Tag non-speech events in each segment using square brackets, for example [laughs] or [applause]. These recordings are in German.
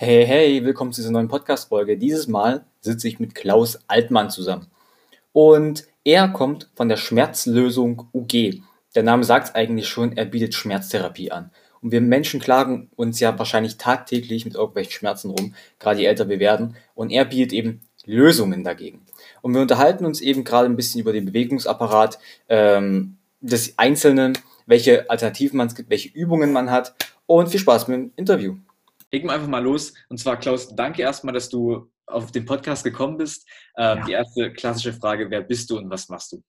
Hey, hey, willkommen zu dieser neuen Podcast-Folge. Dieses Mal sitze ich mit Klaus Altmann zusammen. Und er kommt von der Schmerzlösung UG. Der Name sagt es eigentlich schon, er bietet Schmerztherapie an. Und wir Menschen klagen uns ja wahrscheinlich tagtäglich mit irgendwelchen Schmerzen rum, gerade je älter wir werden. Und er bietet eben Lösungen dagegen. Und wir unterhalten uns eben gerade ein bisschen über den Bewegungsapparat ähm, des Einzelnen, welche Alternativen man es gibt, welche Übungen man hat. Und viel Spaß mit dem Interview legen wir einfach mal los. Und zwar, Klaus, danke erstmal, dass du auf den Podcast gekommen bist. Ähm, ja. Die erste klassische Frage, wer bist du und was machst du?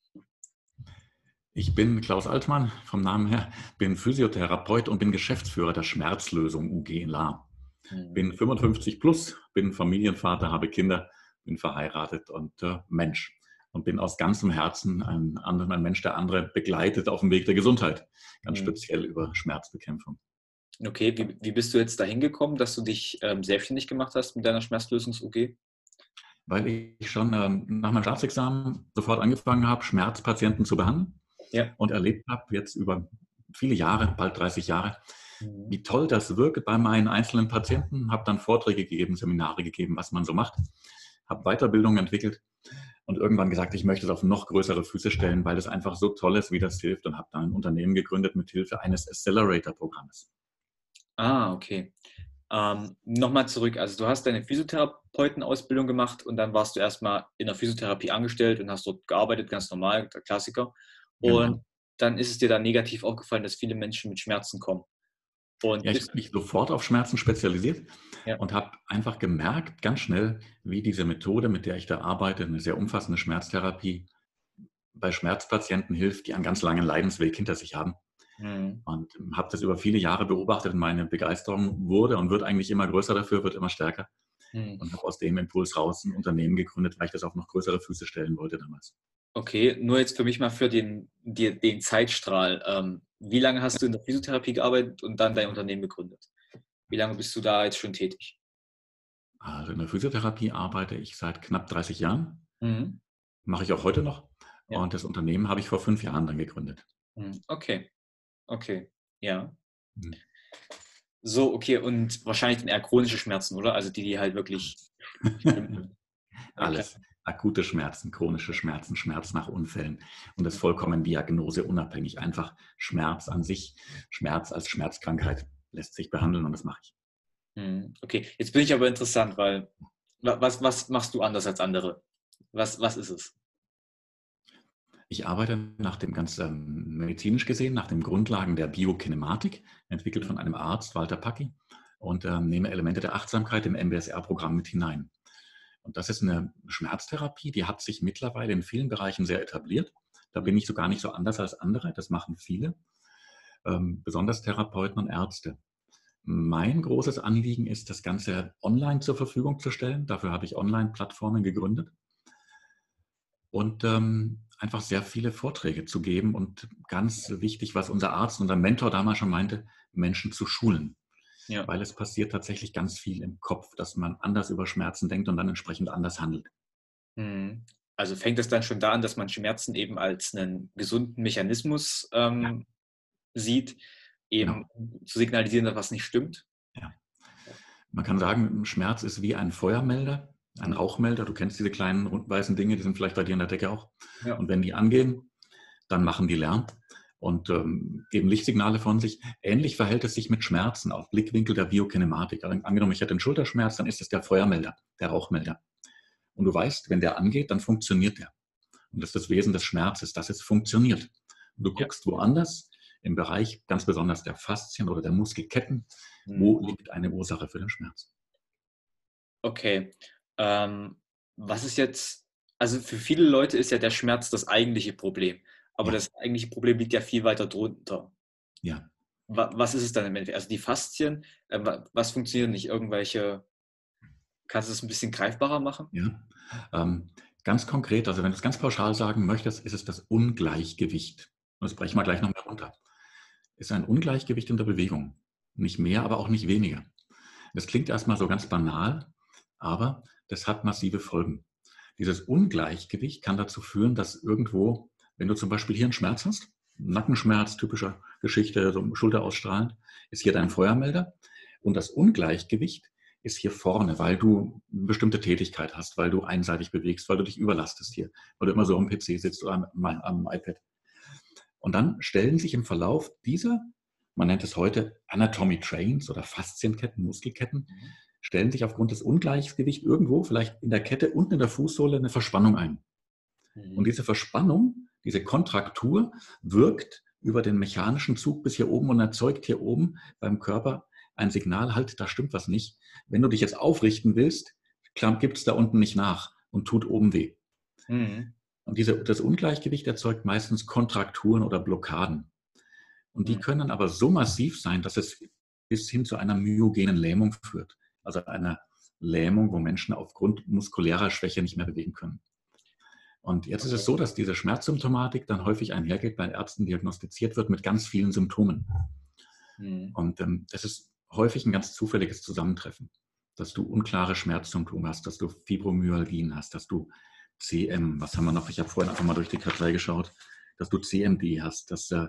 Ich bin Klaus Altmann vom Namen her, bin Physiotherapeut und bin Geschäftsführer der Schmerzlösung UG in La. Mhm. Bin 55 plus, bin Familienvater, habe Kinder, bin verheiratet und äh, Mensch. Und bin aus ganzem Herzen ein, ein Mensch, der andere begleitet auf dem Weg der Gesundheit, ganz mhm. speziell über Schmerzbekämpfung. Okay, wie, wie bist du jetzt dahin gekommen, dass du dich ähm, selbstständig gemacht hast mit deiner Schmerzlösungs-UG? Weil ich schon ähm, nach meinem Staatsexamen sofort angefangen habe, Schmerzpatienten zu behandeln ja. und erlebt habe jetzt über viele Jahre, bald 30 Jahre, mhm. wie toll das wirkt bei meinen einzelnen Patienten. Habe dann Vorträge gegeben, Seminare gegeben, was man so macht, habe Weiterbildung entwickelt und irgendwann gesagt, ich möchte es auf noch größere Füße stellen, weil es einfach so toll ist, wie das hilft und habe dann ein Unternehmen gegründet mit Hilfe eines Accelerator-Programmes. Ah, okay. Ähm, Nochmal zurück. Also du hast deine Physiotherapeutenausbildung gemacht und dann warst du erstmal in der Physiotherapie angestellt und hast dort gearbeitet, ganz normal, der Klassiker. Und genau. dann ist es dir dann negativ aufgefallen, dass viele Menschen mit Schmerzen kommen. Und ja, ich habe mich sofort auf Schmerzen spezialisiert ja. und habe einfach gemerkt, ganz schnell, wie diese Methode, mit der ich da arbeite, eine sehr umfassende Schmerztherapie, bei Schmerzpatienten hilft, die einen ganz langen Leidensweg hinter sich haben. Mhm. Und habe das über viele Jahre beobachtet und meine Begeisterung wurde und wird eigentlich immer größer dafür, wird immer stärker. Mhm. Und habe aus dem Impuls raus ein Unternehmen gegründet, weil ich das auf noch größere Füße stellen wollte damals. Okay, nur jetzt für mich mal für den, den, den Zeitstrahl. Ähm, wie lange hast du in der Physiotherapie gearbeitet und dann dein Unternehmen gegründet? Wie lange bist du da jetzt schon tätig? Also in der Physiotherapie arbeite ich seit knapp 30 Jahren. Mhm. Mache ich auch heute noch. Ja. Und das Unternehmen habe ich vor fünf Jahren dann gegründet. Mhm. Okay. Okay, ja. Mhm. So, okay, und wahrscheinlich dann eher chronische Schmerzen, oder? Also die, die halt wirklich. [laughs] Alles. Akute Schmerzen, chronische Schmerzen, Schmerz nach Unfällen und das vollkommen diagnoseunabhängig. Einfach Schmerz an sich, Schmerz als Schmerzkrankheit lässt sich behandeln und das mache ich. Hm, okay, jetzt bin ich aber interessant, weil was, was machst du anders als andere? Was, was ist es? Ich arbeite nach dem ganz ähm, medizinisch gesehen, nach den Grundlagen der Biokinematik, entwickelt von einem Arzt, Walter Packi, und ähm, nehme Elemente der Achtsamkeit im MBSR-Programm mit hinein. Und das ist eine Schmerztherapie, die hat sich mittlerweile in vielen Bereichen sehr etabliert. Da bin ich so gar nicht so anders als andere, das machen viele, ähm, besonders Therapeuten und Ärzte. Mein großes Anliegen ist, das Ganze online zur Verfügung zu stellen. Dafür habe ich Online-Plattformen gegründet. Und ähm, einfach sehr viele Vorträge zu geben und ganz wichtig, was unser Arzt, unser Mentor damals schon meinte, Menschen zu schulen. Ja. Weil es passiert tatsächlich ganz viel im Kopf, dass man anders über Schmerzen denkt und dann entsprechend anders handelt. Mhm. Also fängt es dann schon da an, dass man Schmerzen eben als einen gesunden Mechanismus ähm, ja. sieht, eben genau. zu signalisieren, dass was nicht stimmt? Ja. Man kann sagen, Schmerz ist wie ein Feuermelder ein Rauchmelder. Du kennst diese kleinen weißen Dinge, die sind vielleicht bei dir in der Decke auch. Ja. Und wenn die angehen, dann machen die Lärm und ähm, geben Lichtsignale von sich. Ähnlich verhält es sich mit Schmerzen auf Blickwinkel der Biokinematik. Also angenommen, ich hätte einen Schulterschmerz, dann ist es der Feuermelder, der Rauchmelder. Und du weißt, wenn der angeht, dann funktioniert der. Und das ist das Wesen des Schmerzes, dass es funktioniert. Und du guckst ja. woanders, im Bereich ganz besonders der Faszien oder der Muskelketten, mhm. wo liegt eine Ursache für den Schmerz. Okay. Ähm, was ist jetzt, also für viele Leute ist ja der Schmerz das eigentliche Problem, aber ja. das eigentliche Problem liegt ja viel weiter drunter. Ja. Was ist es dann im Endeffekt? Also die Faszien, äh, was funktioniert nicht? Irgendwelche, kannst du es ein bisschen greifbarer machen? Ja, ähm, ganz konkret, also wenn du es ganz pauschal sagen möchtest, ist es das Ungleichgewicht. Und das brechen wir gleich noch mehr runter. Ist ein Ungleichgewicht in der Bewegung. Nicht mehr, aber auch nicht weniger. Das klingt erstmal so ganz banal, aber das hat massive Folgen. Dieses Ungleichgewicht kann dazu führen, dass irgendwo, wenn du zum Beispiel hier einen Schmerz hast, Nackenschmerz, typischer Geschichte, so Schulter ausstrahlend, ist hier dein Feuermelder. Und das Ungleichgewicht ist hier vorne, weil du eine bestimmte Tätigkeit hast, weil du einseitig bewegst, weil du dich überlastest hier, weil du immer so am PC sitzt oder am, am iPad. Und dann stellen sich im Verlauf dieser, man nennt es heute Anatomy Trains oder Faszienketten, Muskelketten, mhm. Stellen sich aufgrund des Ungleichgewichts irgendwo, vielleicht in der Kette unten in der Fußsohle, eine Verspannung ein. Mhm. Und diese Verspannung, diese Kontraktur wirkt über den mechanischen Zug bis hier oben und erzeugt hier oben beim Körper ein Signal, halt, da stimmt was nicht. Wenn du dich jetzt aufrichten willst, gibt es da unten nicht nach und tut oben weh. Mhm. Und diese, das Ungleichgewicht erzeugt meistens Kontrakturen oder Blockaden. Und die mhm. können aber so massiv sein, dass es bis hin zu einer myogenen Lähmung führt. Also einer Lähmung, wo Menschen aufgrund muskulärer Schwäche nicht mehr bewegen können. Und jetzt ist es so, dass diese Schmerzsymptomatik dann häufig einhergeht, bei Ärzten diagnostiziert wird mit ganz vielen Symptomen. Mhm. Und ähm, das ist häufig ein ganz zufälliges Zusammentreffen, dass du unklare Schmerzsymptome hast, dass du Fibromyalgien hast, dass du CM, was haben wir noch? Ich habe vorhin einfach mal durch die Kartei geschaut, dass du CMD hast, dass äh,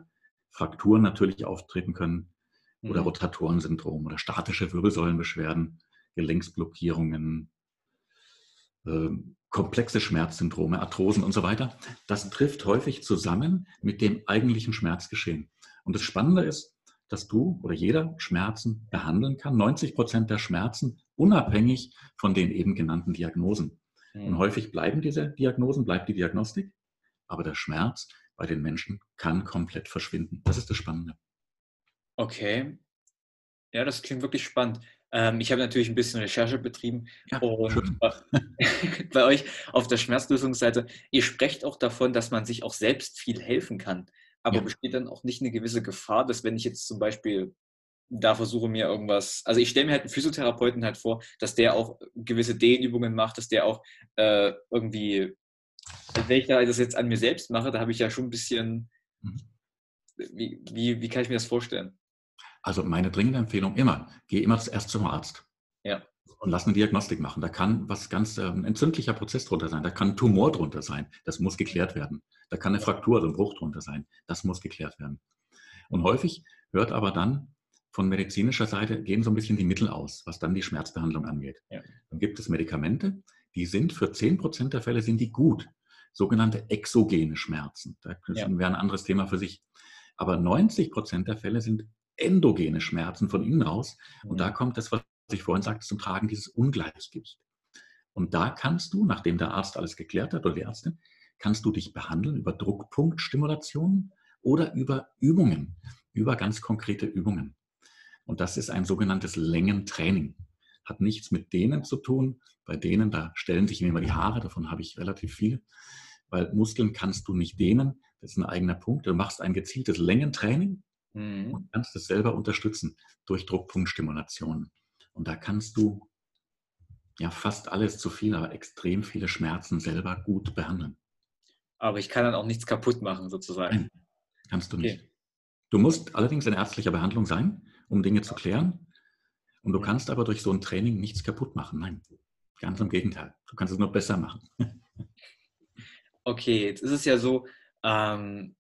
Frakturen natürlich auftreten können oder mhm. Rotatorensyndrom oder statische Wirbelsäulenbeschwerden, Gelenksblockierungen, äh, komplexe Schmerzsyndrome, Arthrosen und so weiter. Das trifft häufig zusammen mit dem eigentlichen Schmerzgeschehen. Und das Spannende ist, dass du oder jeder Schmerzen behandeln kann. 90 Prozent der Schmerzen unabhängig von den eben genannten Diagnosen. Mhm. Und häufig bleiben diese Diagnosen, bleibt die Diagnostik, aber der Schmerz bei den Menschen kann komplett verschwinden. Das ist das Spannende. Okay. Ja, das klingt wirklich spannend. Ähm, ich habe natürlich ein bisschen Recherche betrieben ja, und [laughs] bei euch auf der Schmerzlösungsseite, ihr sprecht auch davon, dass man sich auch selbst viel helfen kann. Aber ja. besteht dann auch nicht eine gewisse Gefahr, dass wenn ich jetzt zum Beispiel da versuche mir irgendwas, also ich stelle mir halt einen Physiotherapeuten halt vor, dass der auch gewisse Dehnübungen macht, dass der auch äh, irgendwie, wenn ich da das jetzt an mir selbst mache, da habe ich ja schon ein bisschen, mhm. wie, wie, wie kann ich mir das vorstellen? Also meine dringende Empfehlung immer, geh immer erst zum Arzt. Ja. Und lass eine Diagnostik machen. Da kann was ganz äh, ein entzündlicher Prozess drunter sein. Da kann ein Tumor drunter sein. Das muss geklärt werden. Da kann eine Fraktur, also ein Bruch drunter sein. Das muss geklärt werden. Und häufig hört aber dann von medizinischer Seite gehen so ein bisschen die Mittel aus, was dann die Schmerzbehandlung angeht. Ja. Dann gibt es Medikamente, die sind für 10% der Fälle sind die gut. Sogenannte exogene Schmerzen. Das ja. wäre ein anderes Thema für sich. Aber 90% der Fälle sind endogene Schmerzen von innen raus. Und da kommt das, was ich vorhin sagte, zum Tragen, dieses Ungleichgewicht. Und da kannst du, nachdem der Arzt alles geklärt hat oder die Ärztin, kannst du dich behandeln über Druckpunktstimulationen oder über Übungen, über ganz konkrete Übungen. Und das ist ein sogenanntes Längentraining. Hat nichts mit denen zu tun. Bei denen, da stellen sich mir immer die Haare, davon habe ich relativ viel. Weil Muskeln kannst du nicht dehnen. Das ist ein eigener Punkt. Du machst ein gezieltes Längentraining mhm. und kannst es selber unterstützen durch Druckpunktstimulation. Und da kannst du ja fast alles zu viel, aber extrem viele Schmerzen selber gut behandeln. Aber ich kann dann auch nichts kaputt machen, sozusagen. Nein, kannst du nicht. Okay. Du musst allerdings in ärztlicher Behandlung sein, um Dinge zu klären. Und du kannst aber durch so ein Training nichts kaputt machen. Nein, ganz im Gegenteil. Du kannst es nur besser machen. [laughs] Okay, jetzt ist es ja so, ähm,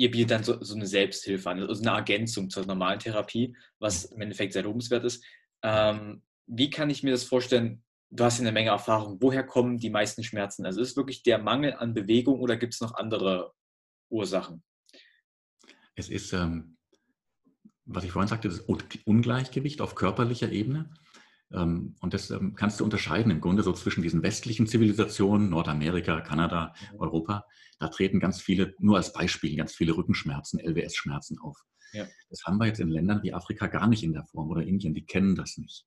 ihr bietet dann so, so, eine Selbsthilfe an, also eine Ergänzung zur normalen Therapie, was im Endeffekt sehr lobenswert ist. Ähm, wie kann ich mir das vorstellen? Du hast ja eine Menge Erfahrung. Woher kommen die meisten Schmerzen? Also ist es wirklich der Mangel an Bewegung oder gibt es noch andere Ursachen? Es ist, ähm, was ich vorhin sagte, das Ungleichgewicht auf körperlicher Ebene. Ähm, und das ähm, kannst du unterscheiden im Grunde so zwischen diesen westlichen Zivilisationen, Nordamerika, Kanada, mhm. Europa. Da treten ganz viele, nur als Beispiel, ganz viele Rückenschmerzen, LWS-Schmerzen auf. Ja. Das haben wir jetzt in Ländern wie Afrika gar nicht in der Form oder Indien, die kennen das nicht.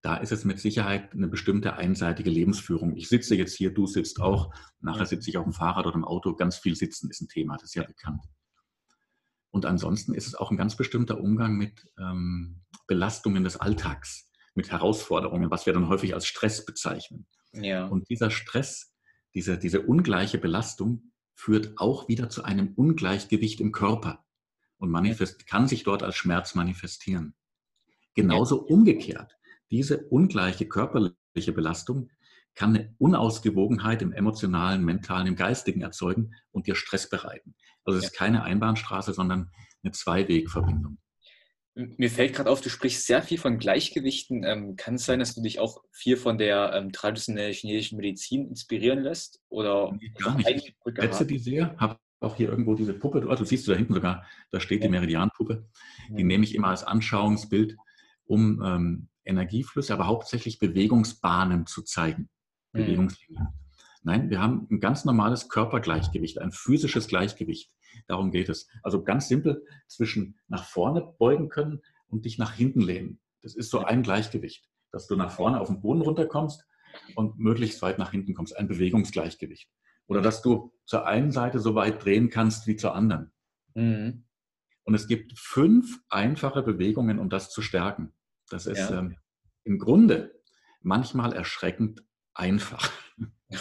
Da ist es mit Sicherheit eine bestimmte einseitige Lebensführung. Ich sitze jetzt hier, du sitzt auch, nachher sitze ich auf dem Fahrrad oder im Auto. Ganz viel Sitzen ist ein Thema, das ist ja bekannt. Und ansonsten ist es auch ein ganz bestimmter Umgang mit ähm, Belastungen des Alltags, mit Herausforderungen, was wir dann häufig als Stress bezeichnen. Ja. Und dieser Stress, diese, diese ungleiche Belastung führt auch wieder zu einem Ungleichgewicht im Körper und manifest, kann sich dort als Schmerz manifestieren. Genauso ja. umgekehrt. Diese ungleiche körperliche Belastung kann eine Unausgewogenheit im emotionalen, mentalen, im geistigen erzeugen und dir Stress bereiten. Also es ist keine Einbahnstraße, sondern eine Zweiwegverbindung. Mir fällt gerade auf, du sprichst sehr viel von Gleichgewichten. Ähm, kann es sein, dass du dich auch viel von der ähm, traditionellen chinesischen Medizin inspirieren lässt? Oder nee, gar nicht. Ich setze die sehr, habe auch hier irgendwo diese Puppe, also siehst du da hinten sogar, da steht die Meridianpuppe. Die nehme ich immer als Anschauungsbild, um ähm, Energieflüsse, aber hauptsächlich Bewegungsbahnen zu zeigen. Mhm. Bewegungslinien. Nein, wir haben ein ganz normales Körpergleichgewicht, ein physisches Gleichgewicht. Darum geht es. Also ganz simpel zwischen nach vorne beugen können und dich nach hinten lehnen. Das ist so ein Gleichgewicht, dass du nach vorne auf den Boden runterkommst und möglichst weit nach hinten kommst. Ein Bewegungsgleichgewicht. Oder dass du zur einen Seite so weit drehen kannst wie zur anderen. Mhm. Und es gibt fünf einfache Bewegungen, um das zu stärken. Das ist ja. ähm, im Grunde manchmal erschreckend einfach.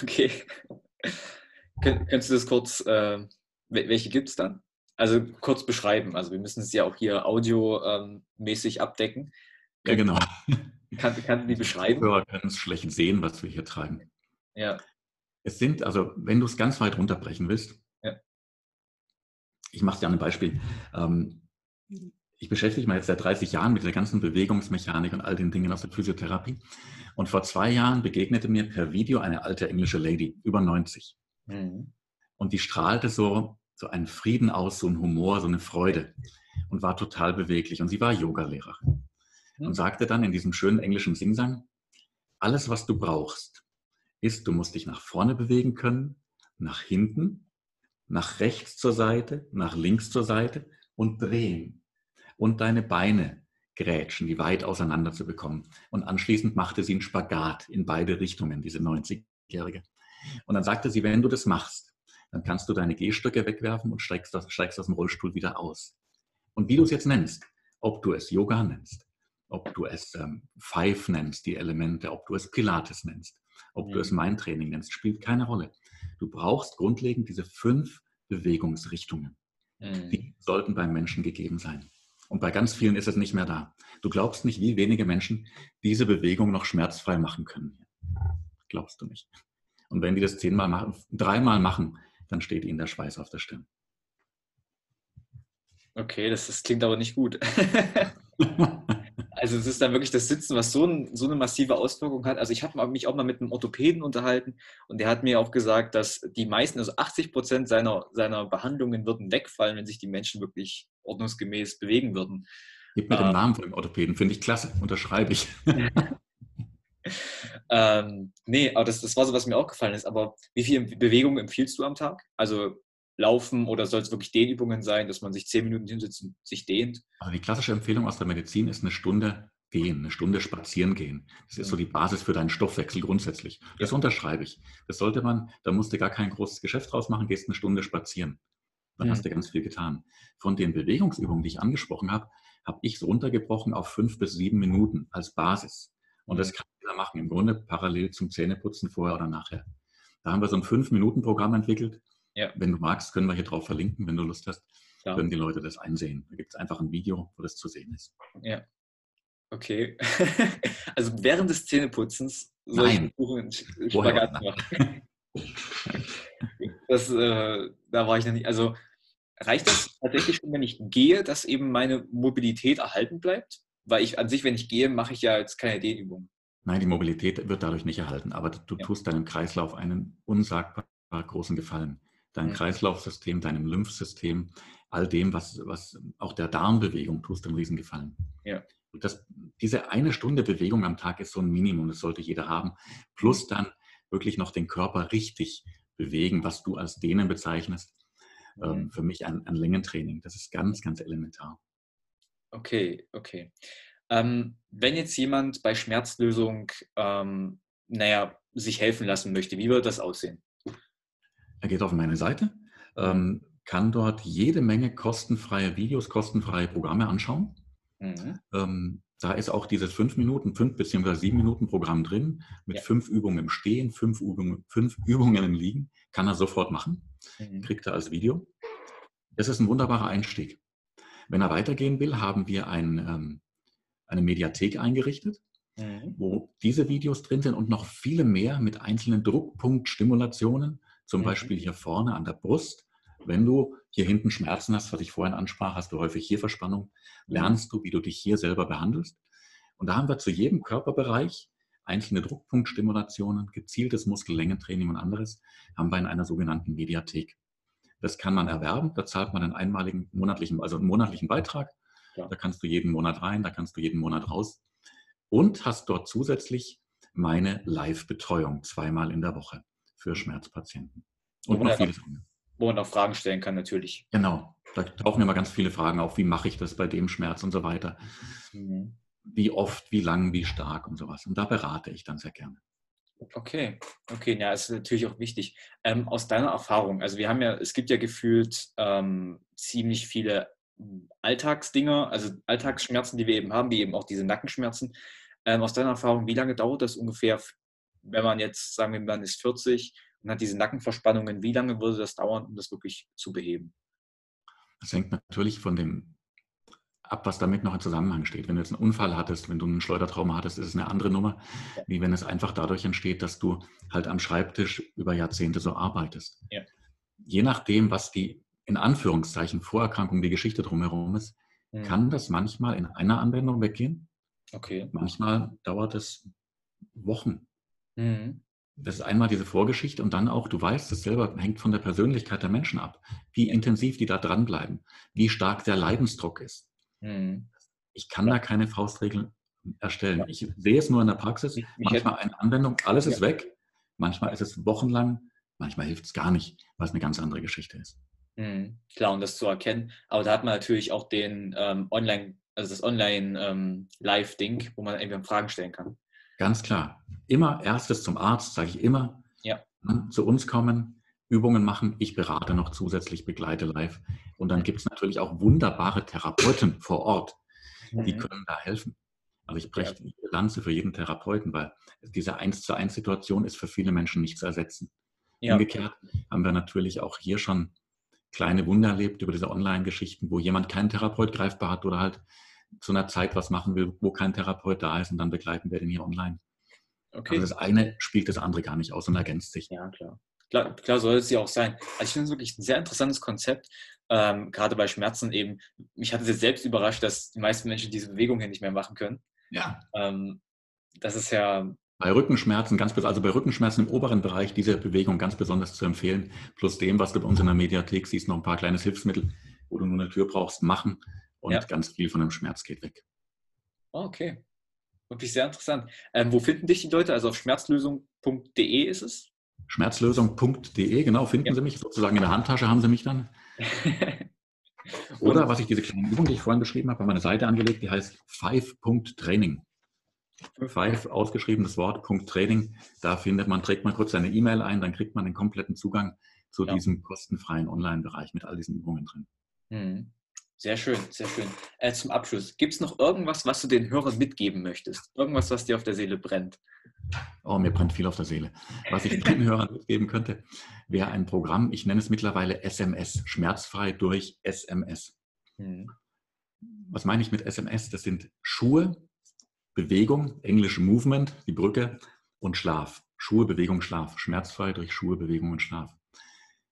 Okay. Könntest du das kurz äh, welche gibt es dann? Also kurz beschreiben. Also wir müssen es ja auch hier audiomäßig ähm, abdecken. Ja, genau. Kann, kann die beschreiben? Hörer können es schlecht sehen, was wir hier treiben. Ja. Es sind, also wenn du es ganz weit runterbrechen willst, ja. ich mache dir ein Beispiel. Ähm, ich beschäftige mich jetzt seit 30 Jahren mit der ganzen Bewegungsmechanik und all den Dingen aus der Physiotherapie. Und vor zwei Jahren begegnete mir per Video eine alte englische Lady, über 90. Mhm. Und die strahlte so, so einen Frieden aus, so einen Humor, so eine Freude und war total beweglich. Und sie war Yogalehrerin und sagte dann in diesem schönen englischen Singsang, alles, was du brauchst, ist, du musst dich nach vorne bewegen können, nach hinten, nach rechts zur Seite, nach links zur Seite und drehen und deine Beine grätschen, die weit auseinander zu bekommen. Und anschließend machte sie einen Spagat in beide Richtungen, diese 90-Jährige. Und dann sagte sie, wenn du das machst, dann kannst du deine Gehstöcke wegwerfen und steigst, das, steigst aus dem Rollstuhl wieder aus. Und wie du es jetzt nennst, ob du es Yoga nennst, ob du es ähm, Five nennst, die Elemente, ob du es Pilates nennst, ob mhm. du es mhm. Mindtraining nennst, spielt keine Rolle. Du brauchst grundlegend diese fünf Bewegungsrichtungen. Mhm. Die sollten beim Menschen gegeben sein. Und bei ganz vielen ist es nicht mehr da. Du glaubst nicht, wie wenige Menschen diese Bewegung noch schmerzfrei machen können. Glaubst du nicht. Und wenn die das zehnmal machen, dreimal machen, dann steht ihnen der Schweiß auf der Stirn. Okay, das, das klingt aber nicht gut. [laughs] also es ist dann wirklich das Sitzen, was so, ein, so eine massive Auswirkung hat. Also ich habe mich auch mal mit einem Orthopäden unterhalten und der hat mir auch gesagt, dass die meisten, also 80 Prozent seiner, seiner Behandlungen würden wegfallen, wenn sich die Menschen wirklich ordnungsgemäß bewegen würden. Gib mir ähm, den Namen von dem Orthopäden, finde ich klasse, unterschreibe ich. [laughs] ähm, nee, aber das, das war so, was mir auch gefallen ist. Aber wie viel Bewegung empfiehlst du am Tag? Also Laufen oder soll es wirklich Dehnübungen sein, dass man sich zehn Minuten hinsetzt und sich dehnt? Also die klassische Empfehlung aus der Medizin ist eine Stunde gehen, eine Stunde spazieren gehen. Das ist so die Basis für deinen Stoffwechsel grundsätzlich. Das unterschreibe ich. Das sollte man, da musst du gar kein großes Geschäft draus machen, gehst eine Stunde spazieren. Dann mhm. hast du ganz viel getan. Von den Bewegungsübungen, die ich angesprochen habe, habe ich es runtergebrochen auf fünf bis sieben Minuten als Basis. Und das kann jeder machen, im Grunde parallel zum Zähneputzen vorher oder nachher. Da haben wir so ein Fünf-Minuten-Programm entwickelt. Ja. Wenn du magst, können wir hier drauf verlinken, wenn du Lust hast, ja. können die Leute das einsehen. Da gibt es einfach ein Video, wo das zu sehen ist. Ja. Okay. [laughs] also während des Zähneputzens soll Nein. ich Spagat machen. [laughs] das, äh, da war ich noch nicht. Also reicht das tatsächlich schon, wenn ich gehe, dass eben meine Mobilität erhalten bleibt? Weil ich an sich, wenn ich gehe, mache ich ja jetzt keine Dehnübung. Nein, die Mobilität wird dadurch nicht erhalten, aber du ja. tust deinem Kreislauf einen unsagbar großen Gefallen. Dein mhm. Kreislaufsystem, deinem Lymphsystem, all dem, was, was auch der Darmbewegung tust, einen Riesengefallen. Ja. Und das, diese eine Stunde Bewegung am Tag ist so ein Minimum, das sollte jeder haben. Plus dann wirklich noch den Körper richtig bewegen, was du als Dehnen bezeichnest. Mhm. Ähm, für mich ein, ein Längentraining. Das ist ganz, ganz elementar. Okay, okay. Ähm, wenn jetzt jemand bei Schmerzlösung, ähm, naja, sich helfen lassen möchte, wie wird das aussehen? Er geht auf meine Seite, ähm, kann dort jede Menge kostenfreie Videos, kostenfreie Programme anschauen. Mhm. Ähm, da ist auch dieses 5 Minuten, 5 bzw. 7 Minuten Programm drin, mit ja. fünf Übungen im Stehen, fünf Übungen, fünf Übungen im Liegen. Kann er sofort machen, mhm. kriegt er als Video. Das ist ein wunderbarer Einstieg. Wenn er weitergehen will, haben wir ein, ähm, eine Mediathek eingerichtet, mhm. wo diese Videos drin sind und noch viele mehr mit einzelnen Druckpunktstimulationen, zum mhm. Beispiel hier vorne an der Brust, Wenn du hier hinten Schmerzen hast, was ich vorhin ansprach, hast du häufig hier Verspannung, lernst du, wie du dich hier selber behandelst. Und da haben wir zu jedem Körperbereich einzelne Druckpunktstimulationen, gezieltes Muskellängentraining und anderes, haben wir in einer sogenannten Mediathek. Das kann man erwerben, da zahlt man einen einmaligen monatlichen, also einen monatlichen Beitrag. Ja. Da kannst du jeden Monat rein, da kannst du jeden Monat raus. Und hast dort zusätzlich meine Live-Betreuung zweimal in der Woche für Schmerzpatienten. Und noch vieles anderes. Wo man auch Fragen stellen kann, natürlich. Genau. Da tauchen immer ganz viele Fragen auf. Wie mache ich das bei dem Schmerz und so weiter? Mhm. Wie oft, wie lang, wie stark und sowas. Und da berate ich dann sehr gerne. Okay, okay, ja, ist natürlich auch wichtig. Ähm, aus deiner Erfahrung, also wir haben ja, es gibt ja gefühlt ähm, ziemlich viele Alltagsdinger, also Alltagsschmerzen, die wir eben haben, wie eben auch diese Nackenschmerzen. Ähm, aus deiner Erfahrung, wie lange dauert das ungefähr, wenn man jetzt, sagen wir, man ist 40 und hat diese Nackenverspannungen, wie lange würde das dauern, um das wirklich zu beheben? Das hängt natürlich von dem ab, was damit noch im Zusammenhang steht. Wenn du jetzt einen Unfall hattest, wenn du einen Schleudertrauma hattest, ist es eine andere Nummer, wie wenn es einfach dadurch entsteht, dass du halt am Schreibtisch über Jahrzehnte so arbeitest. Ja. Je nachdem, was die in Anführungszeichen Vorerkrankung, die Geschichte drumherum ist, mhm. kann das manchmal in einer Anwendung weggehen. Okay. Manchmal dauert es Wochen. Mhm. Das ist einmal diese Vorgeschichte und dann auch, du weißt es selber, hängt von der Persönlichkeit der Menschen ab, wie intensiv die da dranbleiben, wie stark der Leidensdruck ist. Mhm. Ich kann ja. da keine Faustregeln erstellen. Ja. Ich sehe es nur in der Praxis, ich, manchmal eine Anwendung, alles ja. ist weg, manchmal ist es wochenlang, manchmal hilft es gar nicht, weil es eine ganz andere Geschichte ist. Mhm. Klar, und das zu erkennen. Aber da hat man natürlich auch den ähm, Online- also das Online-Live-Ding, ähm, wo man irgendwie Fragen stellen kann. Ganz klar. Immer erstes zum Arzt, sage ich immer. Ja. Zu uns kommen, Übungen machen. Ich berate noch zusätzlich, begleite live. Und dann gibt es natürlich auch wunderbare Therapeuten vor Ort, die mhm. können da helfen. Also ich breche die Lanze für jeden Therapeuten, weil diese eins zu eins Situation ist für viele Menschen nicht zu ersetzen. Ja. Umgekehrt haben wir natürlich auch hier schon kleine Wunder erlebt über diese Online-Geschichten, wo jemand keinen Therapeut greifbar hat oder halt zu einer Zeit was machen will, wo kein Therapeut da ist und dann begleiten wir den hier online. Okay. Also das eine spielt das andere gar nicht aus und ergänzt sich. Ja, klar. Klar, klar soll es ja auch sein. Also ich finde es wirklich ein sehr interessantes Konzept, ähm, gerade bei Schmerzen eben. Mich hat es jetzt selbst überrascht, dass die meisten Menschen diese Bewegung hier nicht mehr machen können. Ja. Ähm, das ist ja. Bei Rückenschmerzen, ganz also bei Rückenschmerzen im oberen Bereich diese Bewegung ganz besonders zu empfehlen. Plus dem, was du bei uns in der Mediathek siehst, noch ein paar kleines Hilfsmittel, wo du nur eine Tür brauchst, machen und ja. ganz viel von dem Schmerz geht weg. Okay. Wirklich sehr interessant. Ähm, wo finden dich die Leute? Also auf schmerzlösung.de ist es? Schmerzlösung.de, genau, finden ja. Sie mich. Sozusagen in der Handtasche haben Sie mich dann. [laughs] Oder was ich diese kleine Übung, die ich vorhin beschrieben habe, habe meine Seite angelegt, die heißt Five.training. Five ausgeschriebenes Wort, Punkt Training. Da findet man, trägt man kurz seine E-Mail ein, dann kriegt man den kompletten Zugang zu ja. diesem kostenfreien Online-Bereich mit all diesen Übungen drin. Mhm. Sehr schön, sehr schön. Äh, zum Abschluss, gibt es noch irgendwas, was du den Hörern mitgeben möchtest? Irgendwas, was dir auf der Seele brennt? Oh, mir brennt viel auf der Seele. Was ich den [laughs] Hörern mitgeben könnte, wäre ein Programm, ich nenne es mittlerweile SMS, schmerzfrei durch SMS. Hm. Was meine ich mit SMS? Das sind Schuhe, Bewegung, englische Movement, die Brücke und Schlaf. Schuhe, Bewegung, Schlaf. Schmerzfrei durch Schuhe, Bewegung und Schlaf.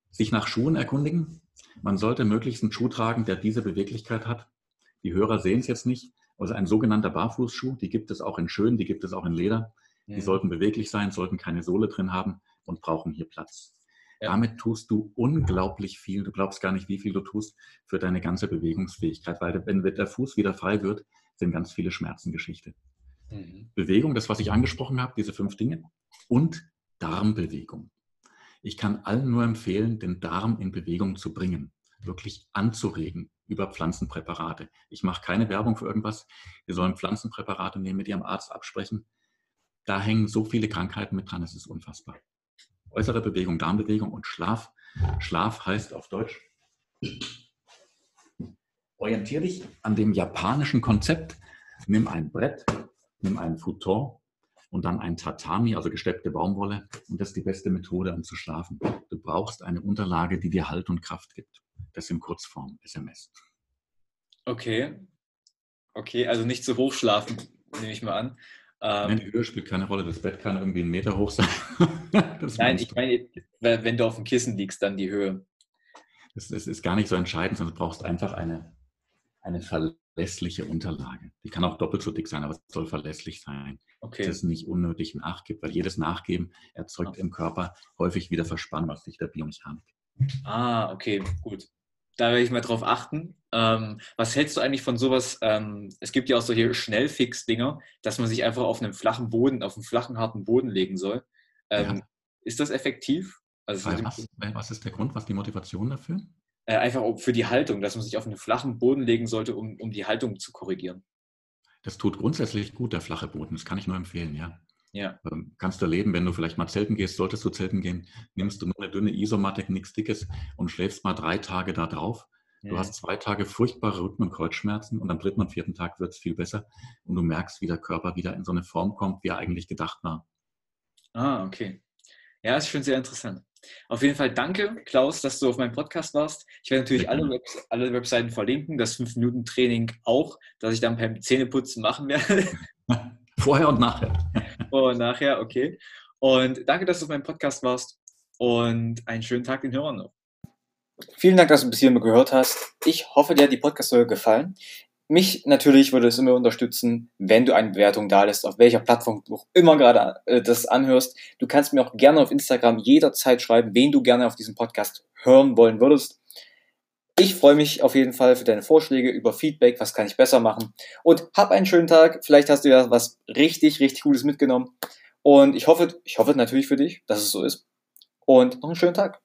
Sich nach Schuhen erkundigen, man sollte möglichst einen Schuh tragen, der diese Beweglichkeit hat. Die Hörer sehen es jetzt nicht. Also ein sogenannter Barfußschuh, die gibt es auch in schön, die gibt es auch in Leder. Die sollten beweglich sein, sollten keine Sohle drin haben und brauchen hier Platz. Ja. Damit tust du unglaublich viel. Du glaubst gar nicht, wie viel du tust für deine ganze Bewegungsfähigkeit, weil wenn der Fuß wieder frei wird, sind ganz viele Schmerzen Geschichte. Mhm. Bewegung, das, was ich angesprochen habe, diese fünf Dinge und Darmbewegung. Ich kann allen nur empfehlen, den Darm in Bewegung zu bringen, wirklich anzuregen über Pflanzenpräparate. Ich mache keine Werbung für irgendwas. Wir sollen Pflanzenpräparate nehmen, mit ihrem Arzt absprechen. Da hängen so viele Krankheiten mit dran, es ist unfassbar. Äußere Bewegung, Darmbewegung und Schlaf. Schlaf heißt auf Deutsch, orientiere dich an dem japanischen Konzept. Nimm ein Brett, nimm einen Futon und dann ein Tatami, also gesteppte Baumwolle. Und das ist die beste Methode, um zu schlafen. Du brauchst eine Unterlage, die dir Halt und Kraft gibt. Das in Kurzform, SMS. Okay. Okay, also nicht zu hoch schlafen, nehme ich mal an. Ähm, Nein, die Höhe spielt keine Rolle. Das Bett kann irgendwie einen Meter hoch sein. [laughs] Nein, ich meine, wenn du auf dem Kissen liegst, dann die Höhe. Das, das ist gar nicht so entscheidend, sondern du brauchst einfach eine, eine verlässliche Unterlage. Die kann auch doppelt so dick sein, aber es soll verlässlich sein. Okay. Dass es nicht unnötig nachgibt, weil jedes Nachgeben erzeugt im Körper häufig wieder Verspannung aus Sicht der Biomechanik. Ah, okay, gut. Da werde ich mal drauf achten. Ähm, was hältst du eigentlich von sowas? Ähm, es gibt ja auch solche Schnellfix-Dinger, dass man sich einfach auf einem flachen Boden, auf einen flachen, harten Boden legen soll. Ähm, ja. Ist das effektiv? Also was, was, ist der Grund, was die Motivation dafür? Äh, einfach für die Haltung, dass man sich auf einen flachen Boden legen sollte, um, um die Haltung zu korrigieren. Das tut grundsätzlich gut, der flache Boden. Das kann ich nur empfehlen, ja. Ja. Ähm, kannst du erleben, wenn du vielleicht mal zelten gehst, solltest du zelten gehen, nimmst du nur eine dünne Isomatte, nichts Dickes und schläfst mal drei Tage da drauf. Ja. Du hast zwei Tage furchtbare Rücken- und Kreuzschmerzen und am dritten und vierten Tag wird es viel besser und du merkst, wie der Körper wieder in so eine Form kommt, wie er eigentlich gedacht war. Ah, okay. Ja, ist schon sehr interessant. Auf jeden Fall danke, Klaus, dass du auf meinem Podcast warst. Ich werde natürlich alle, Webs alle Webseiten verlinken, das 5-Minuten-Training auch, das ich dann beim Zähneputzen machen werde. [laughs] Vorher und nachher. Vorher und nachher, okay. Und danke, dass du auf meinem Podcast warst und einen schönen Tag den Hörern noch. Vielen Dank, dass du bis hierhin gehört hast. Ich hoffe, dir hat die Podcast-Folge gefallen. Mich natürlich würde es immer unterstützen, wenn du eine Bewertung da lässt, auf welcher Plattform du auch immer gerade äh, das anhörst. Du kannst mir auch gerne auf Instagram jederzeit schreiben, wen du gerne auf diesem Podcast hören wollen würdest. Ich freue mich auf jeden Fall für deine Vorschläge über Feedback, was kann ich besser machen. Und hab einen schönen Tag. Vielleicht hast du ja was richtig, richtig Gutes mitgenommen. Und ich hoffe, ich hoffe natürlich für dich, dass es so ist. Und noch einen schönen Tag.